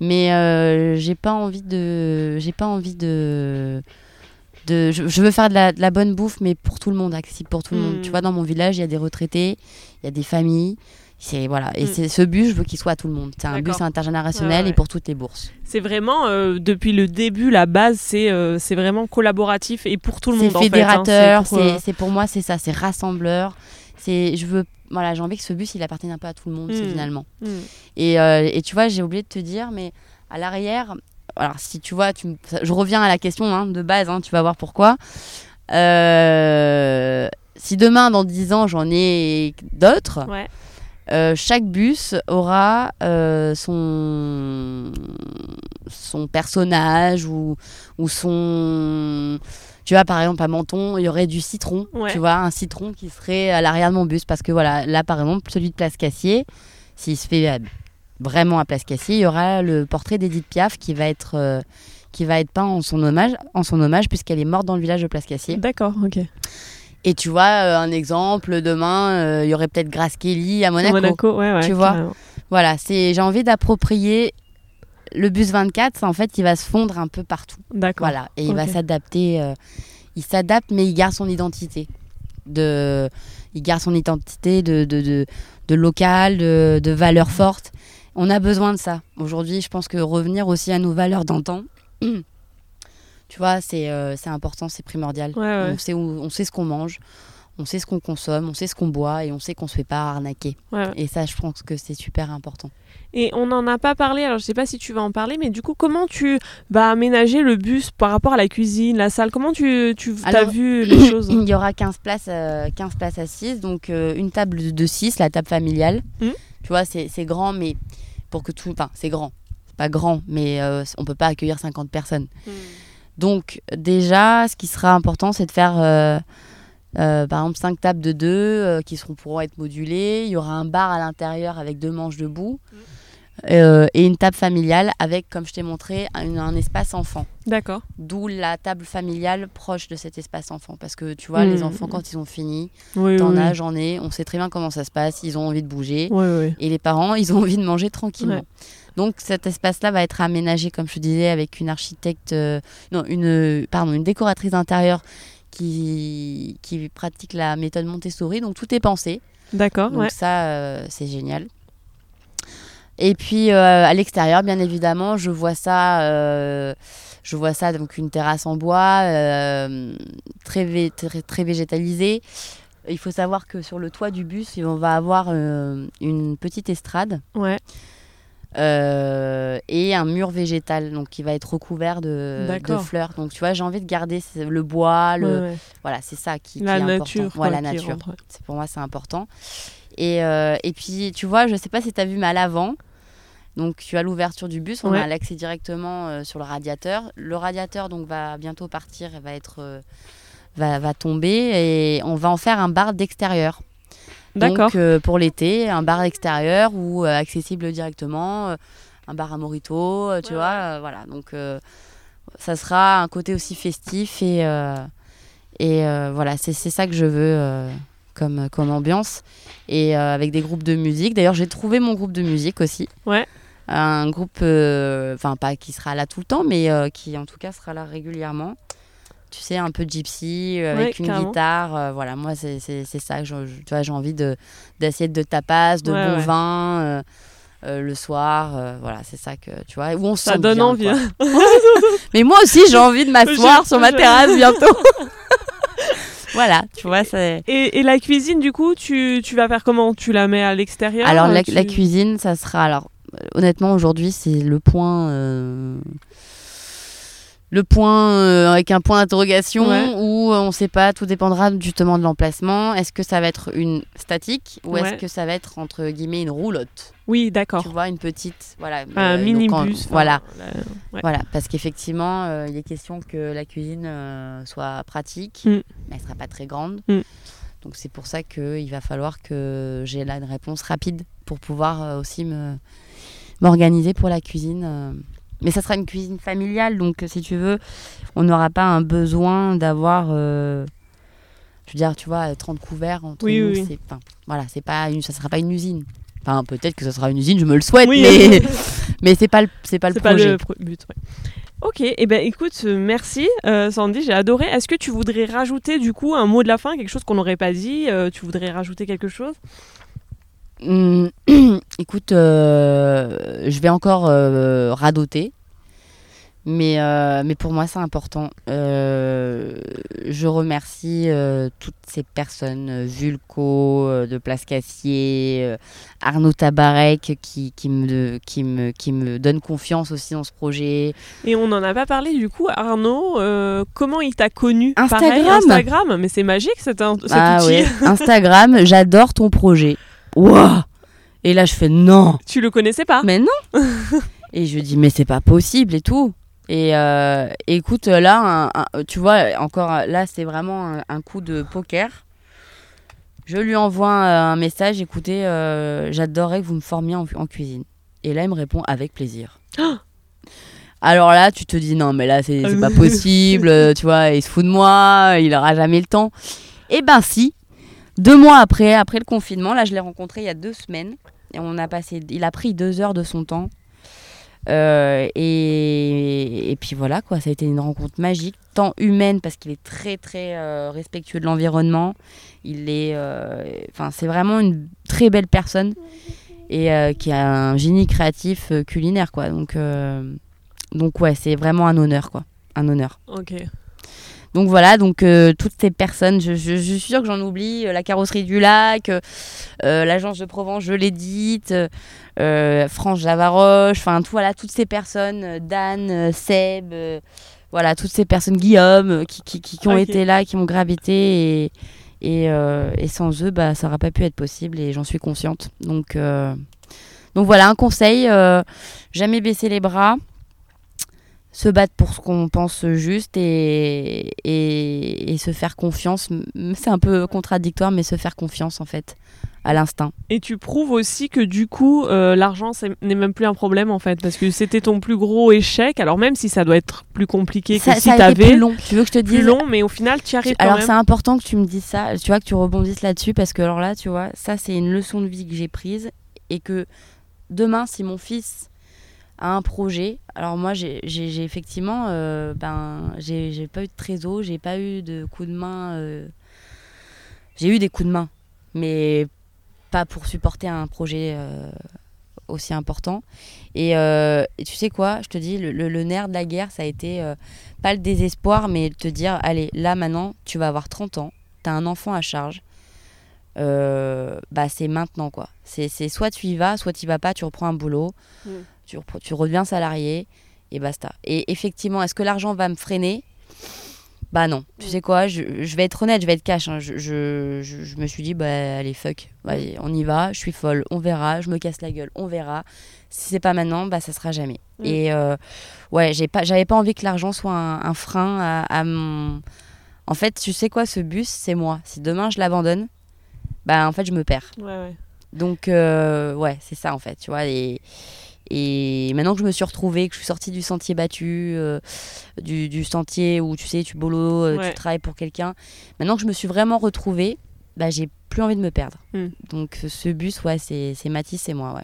mais euh, j'ai pas envie de, j'ai pas envie de. De, je, je veux faire de la, de la bonne bouffe, mais pour tout le monde, accessible pour tout le monde. Mm. Tu vois, dans mon village, il y a des retraités, il y a des familles. C'est voilà, et Mm. c'est ce bus, je veux qu'il soit à tout le monde. C'est un bus intergénérationnel Ouais, ouais. et pour toutes les bourses. C'est vraiment euh, depuis le début la base, c'est euh, c'est vraiment collaboratif et pour tout le C'est monde. en fait, hein. fédérateur, C'est pour, euh, c'est c'est pour moi c'est ça, c'est rassembleur. C'est je veux voilà, j'ai envie que ce bus il appartienne un peu à tout le monde c'est Mm. finalement. hmm. Et, euh, et tu vois, j'ai oublié de te dire, mais à l'arrière, alors si tu vois, tu, je reviens à la question hein, de base, hein, tu vas voir pourquoi. Euh, si demain, dans 10 ans, j'en ai d'autres, Ouais. euh, chaque bus aura son, son personnage ou, ou son... Tu vois, par exemple, à Menton, il y aurait du citron. Ouais. Tu vois, un citron qui serait à l'arrière de mon bus. Parce que voilà, là, par exemple, celui de Place Cassier, s'il se fait euh, vraiment à Place Cassier, il y aura le portrait d'Edith Piaf qui va être... euh, qui va être peint en son hommage, en son hommage puisqu'elle est morte dans le village de Place Cassier. D'accord, ok. Et tu vois, euh, un exemple, demain, euh, il y aurait peut-être Grace Kelly à Monaco. Monaco, ouais, ouais. Tu vois. Voilà, c'est j'ai envie d'approprier le bus 24, en fait, il va se fondre un peu partout. D'accord. Voilà, et il va s'adapter. euh, il s'adapte, mais il garde son identité. De, il garde son identité de, de, de, de local, de, de valeurs fortes. On a besoin de ça. Aujourd'hui, je pense que revenir aussi à nos valeurs d'antan, tu vois, c'est euh, c'est important, c'est primordial. Ouais, ouais. On, sait où, on sait ce qu'on mange, on sait ce qu'on consomme, on sait ce qu'on boit et on sait qu'on se fait pas arnaquer. ouais. Et ça, je pense que c'est super important. Et on n'en a pas parlé, alors je sais pas si tu vas en parler, mais du coup, comment tu vas aménager le bus par rapport à la cuisine, la salle? Comment tu, tu as vu les choses? Il y aura 15 places, euh, 15 places assises, donc euh, une table de 6, la table familiale. Mhm. Tu vois, c'est grand, mais pour que tout. Enfin, c'est grand. C'est pas grand, mais euh, on peut pas accueillir 50 personnes. Donc, déjà, ce qui sera important, c'est de faire. euh, euh, par exemple, 5 tables de 2 qui seront, pourront être modulées. Il y aura un bar à l'intérieur avec deux manches debout. Euh, et une table familiale avec, comme je t'ai montré, un, un espace enfant. D'accord. D'où la table familiale proche de cet espace enfant. Parce que tu vois, Mm. les enfants, quand ils ont fini, Oui, t'en oui. as, j'en ai, on sait très bien comment ça se passe, ils ont envie de bouger. Oui, oui. Et les parents, ils ont envie de manger tranquillement. Ouais. Donc cet espace-là va être aménagé, comme je te disais, avec une architecte, euh, non, une, pardon, une décoratrice d'intérieur qui, qui pratique la méthode Montessori. Donc tout est pensé. D'accord, Donc ouais. ça, euh, c'est génial. Et puis euh, à l'extérieur, bien évidemment, je vois ça, euh, je vois ça donc une terrasse en bois, euh, très, vé- très, très végétalisée. Il faut savoir que sur le toit du bus, on va avoir une petite estrade Ouais, et un mur végétal, donc qui va être recouvert de, fleurs. Donc tu vois, j'ai envie de garder le bois, le, ouais, ouais. voilà, c'est ça qui, qui La est nature. important. Ouais, la qui nature. rentre, Pour moi, c'est important. Et, euh, et puis, tu vois, je sais pas si tu as vu, mais à l'avant, donc tu as l'ouverture du bus, on Ouais. a l'accès directement euh, sur le radiateur. Le radiateur donc va bientôt partir, et va être euh, va, va tomber et on va en faire un bar d'extérieur. D'accord. Donc euh, pour l'été, un bar extérieur ou accessible directement, un bar à morito, tu Ouais, vois, voilà. Donc ça sera un côté aussi festif et et voilà, c'est c'est ça que je veux comme comme ambiance et euh, avec des groupes de musique. D'ailleurs, j'ai trouvé mon groupe de musique aussi. Ouais. Un groupe, euh, enfin pas qui sera là tout le temps, mais euh, qui en tout cas sera là régulièrement. Tu sais, un peu gypsy, euh, avec une carrément. guitare. euh, voilà, moi, c'est ça que je- je- tu vois, j'ai envie d'assiettes de tapas, de Ouais, bons ouais. vins. euh, euh, le soir. voilà, c'est ça que tu vois. Où on se Ça donne bien, envie. hein. Mais moi aussi, j'ai envie de m'asseoir sur ma terrasse bientôt. voilà, tu vois. Et, et la cuisine, du coup, tu, tu vas faire comment? Tu la mets à l'extérieur Alors la, tu- la cuisine, ça sera alors honnêtement aujourd'hui c'est le point euh, le point euh, avec un point d'interrogation Ouais. où euh, on sait pas, tout dépendra justement de l'emplacement. Est-ce que ça va être une statique ou Ouais. est-ce que ça va être entre guillemets une roulotte? Oui, d'accord. Tu vois, une petite voilà Un euh, minibus. en- Voilà. ouais. Voilà, parce qu'effectivement, il est question que la cuisine soit pratique, Mm. mais elle sera pas très grande. Mm. Donc c'est pour ça qu'il va falloir que j'ai là une réponse rapide pour pouvoir aussi me m'organiser pour la cuisine. euh. Mais ça sera une cuisine familiale, donc si tu veux, on n'aura pas un besoin d'avoir, euh, je veux dire, tu vois, 30 couverts entre Oui, nous. oui, c'est- voilà, c'est pas une, ça sera pas une usine. Enfin, peut-être que ça sera une usine, je me le souhaite, Oui, mais, mais c'est pas le, c'est pas le pas projet. le pro- but. ouais. Ok, et ben écoute, euh, merci euh, Sandy, j'ai adoré. Est-ce que tu voudrais rajouter du coup un mot de la fin, quelque chose qu'on n'aurait pas dit euh, Tu voudrais rajouter quelque chose? Hum, écoute, euh, je vais encore euh, radoter. Mais, euh, mais pour moi, c'est important. Je remercie toutes ces personnes, Vulco, de Place Cassier, Arnaud Tabarek, qui, qui, me, qui, me, qui me donne confiance aussi dans ce projet. Et on n'en a pas parlé du coup, Arnaud, euh, comment il t'a connu? Instagram. Pareil, Instagram, mais c'est magique cet, Ah outil. ouais, Instagram, j'adore ton projet. Waouh Et là, je fais non Tu le connaissais pas mais non Et je dis, mais c'est pas possible et tout. Et euh, écoute, là, un- un- tu vois, encore là, c'est vraiment un, un coup de poker. Je lui envoie un, message, écoutez, euh, j'adorerais que vous me formiez en, en cuisine. Et là, il me répond avec plaisir. Alors là, tu te dis, non, mais là, c'est pas possible, tu vois, il se fout de moi, il aura jamais le temps. Eh ben si, deux mois après, après le confinement, là, je l'ai rencontré il y a deux semaines. Et on a passé, il a pris deux heures de son temps. Euh, et, et puis voilà, quoi, ça a été une rencontre magique, tant humaine parce qu'il est très très euh, respectueux de l'environnement. Il est, euh, enfin, c'est vraiment une très belle personne et qui a un génie créatif culinaire, quoi. Donc, donc ouais, c'est vraiment un honneur, quoi, un honneur. Ok. Donc voilà, donc euh, toutes ces personnes, je, je- je suis sûre que j'en oublie, euh, la carrosserie du lac, euh, l'agence de Provence, je l'ai dite, France Javaroche, enfin tout, voilà, toutes ces personnes, Dan, Seb, voilà, toutes ces personnes, Guillaume, qui, qui, qui- qui ont été là, qui m'ont gravité et, et, et sans eux, bah, ça n'aurait pas pu être possible et j'en suis consciente. Donc, donc voilà, un conseil, jamais baisser les bras se battre pour ce qu'on pense juste et, et, et se faire confiance. C'est un peu contradictoire, mais se faire confiance en fait, à l'instinct. Et tu prouves aussi que du coup, euh, l'argent n'est même plus un problème en fait, parce que c'était ton plus gros échec. Alors même si ça doit être plus compliqué que Ça, si ça a été t'avais plus long. Tu veux que je te dise plus long, mais au final, tu arrives quand Alors c'est important que tu me dises ça, tu vois, que tu rebondisses là-dessus, parce que alors là, tu vois, ça c'est une leçon de vie que j'ai prise et que demain, si mon fils a un projet, alors moi j'ai effectivement, euh, ben, j'ai pas eu de trésor, j'ai pas eu de coup de main, euh, j'ai eu des coups de main, mais pas pour supporter un projet euh, aussi important. Et, tu sais quoi, je te dis, le, nerf de la guerre, ça a été pas le désespoir, mais te dire, allez, là maintenant, tu vas avoir 30 ans, tu as un enfant à charge. Bah c'est maintenant quoi. C'est c'est soit tu y vas, soit tu y vas pas, tu reprends un boulot, Mm. Tu, redeviens salarié et basta. Et effectivement, est-ce que l'argent va me freiner? Bah non. Tu sais quoi, je, je vais être honnête, je vais être cash. hein. Je, je, me suis dit, bah allez, fuck, Allez, on y va, je suis folle, on verra, je me casse la gueule, on verra. Si c'est pas maintenant, bah ça sera jamais. Mm. Et euh, ouais, j'ai pas, j'avais pas envie que l'argent soit un, un frein à, à mon. En fait, tu sais quoi, ce bus, c'est moi. Si demain je l'abandonne, bah en fait je me perds. Ouais, ouais. Donc euh, ouais, c'est ça en fait, tu vois. Et, et maintenant que je me suis retrouvée, que je suis sortie du sentier battu, euh, du, du sentier où tu sais, tu bolos, euh, Ouais. tu travailles pour quelqu'un, maintenant que je me suis vraiment retrouvée, bah j'ai plus envie de me perdre. Mm. Donc ce bus, ouais, c'est c'est Mathis et moi, ouais.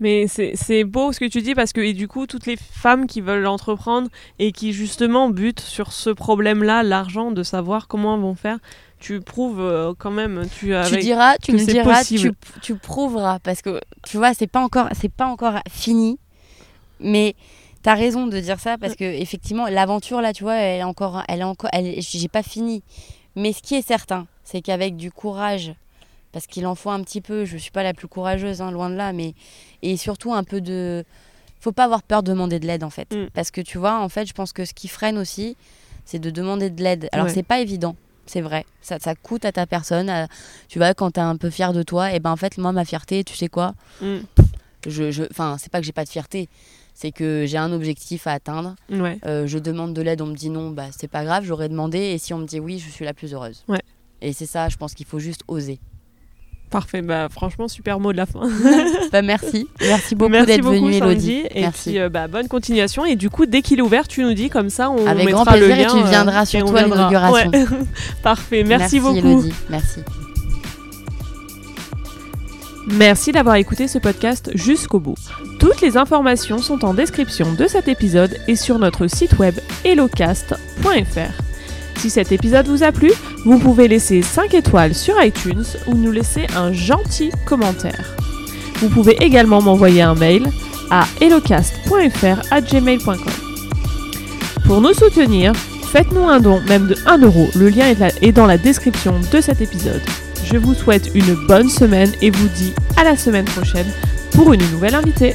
Mais c'est c'est beau ce que tu dis parce que et du coup toutes les femmes qui veulent entreprendre et qui justement butent sur ce problème-là, l'argent, de savoir comment elles vont faire, tu prouves euh, quand même. Tu, tu avec- diras, tu me diras, tu, tu prouveras parce que tu vois, c'est pas encore, c'est pas encore fini, mais t'as raison de dire ça parce que effectivement, l'aventure là, tu vois, elle est encore, elle est encore, elle, j'ai pas fini. Mais ce qui est certain, c'est qu'avec du courage, parce qu'il en faut un petit peu. Je suis pas la plus courageuse, hein, loin de là, mais et surtout un peu de, faut pas avoir peur de demander de l'aide en fait, Mm. parce que tu vois, en fait, je pense que ce qui freine aussi, c'est de demander de l'aide. Alors Ouais. c'est pas évident. C'est vrai, ça, ça coûte à ta personne. à- tu vois, quand t'es un peu fier de toi, et ben en fait, moi, ma fierté, tu sais quoi? Mm. je, je, Enfin, c'est pas que j'ai pas de fierté, c'est que j'ai un objectif à atteindre. Ouais. Euh, je demande de l'aide, on me dit non, bah c'est pas grave, j'aurais demandé, et si on me dit oui, je suis la plus heureuse. Ouais. Et c'est ça, je pense qu'il faut juste oser. Parfait. Bah, franchement, super mot de la fin. bah merci, merci beaucoup Merci d'être Sandy. Elodie. Et Merci. puis, euh, bah, bonne continuation. Et du coup, dès qu'il est ouvert, tu nous dis comme ça, on Avec mettra grand plaisir le et lien, tu euh, viendras et à viendra. l'inauguration. Ouais. Parfait. Merci, beaucoup. Elodie. Merci. Merci d'avoir écouté ce podcast jusqu'au bout. Toutes les informations sont en description de cet épisode et sur notre site web hellocast.fr. Si cet épisode vous a plu, vous pouvez laisser 5 étoiles sur iTunes ou nous laisser un gentil commentaire. Vous pouvez également m'envoyer un mail à hellocast.fr@gmail.com. Pour nous soutenir, faites-nous un don même de 1 euro. Le lien est dans la description de cet épisode. Je vous souhaite une bonne semaine et vous dis à la semaine prochaine pour une nouvelle invitée.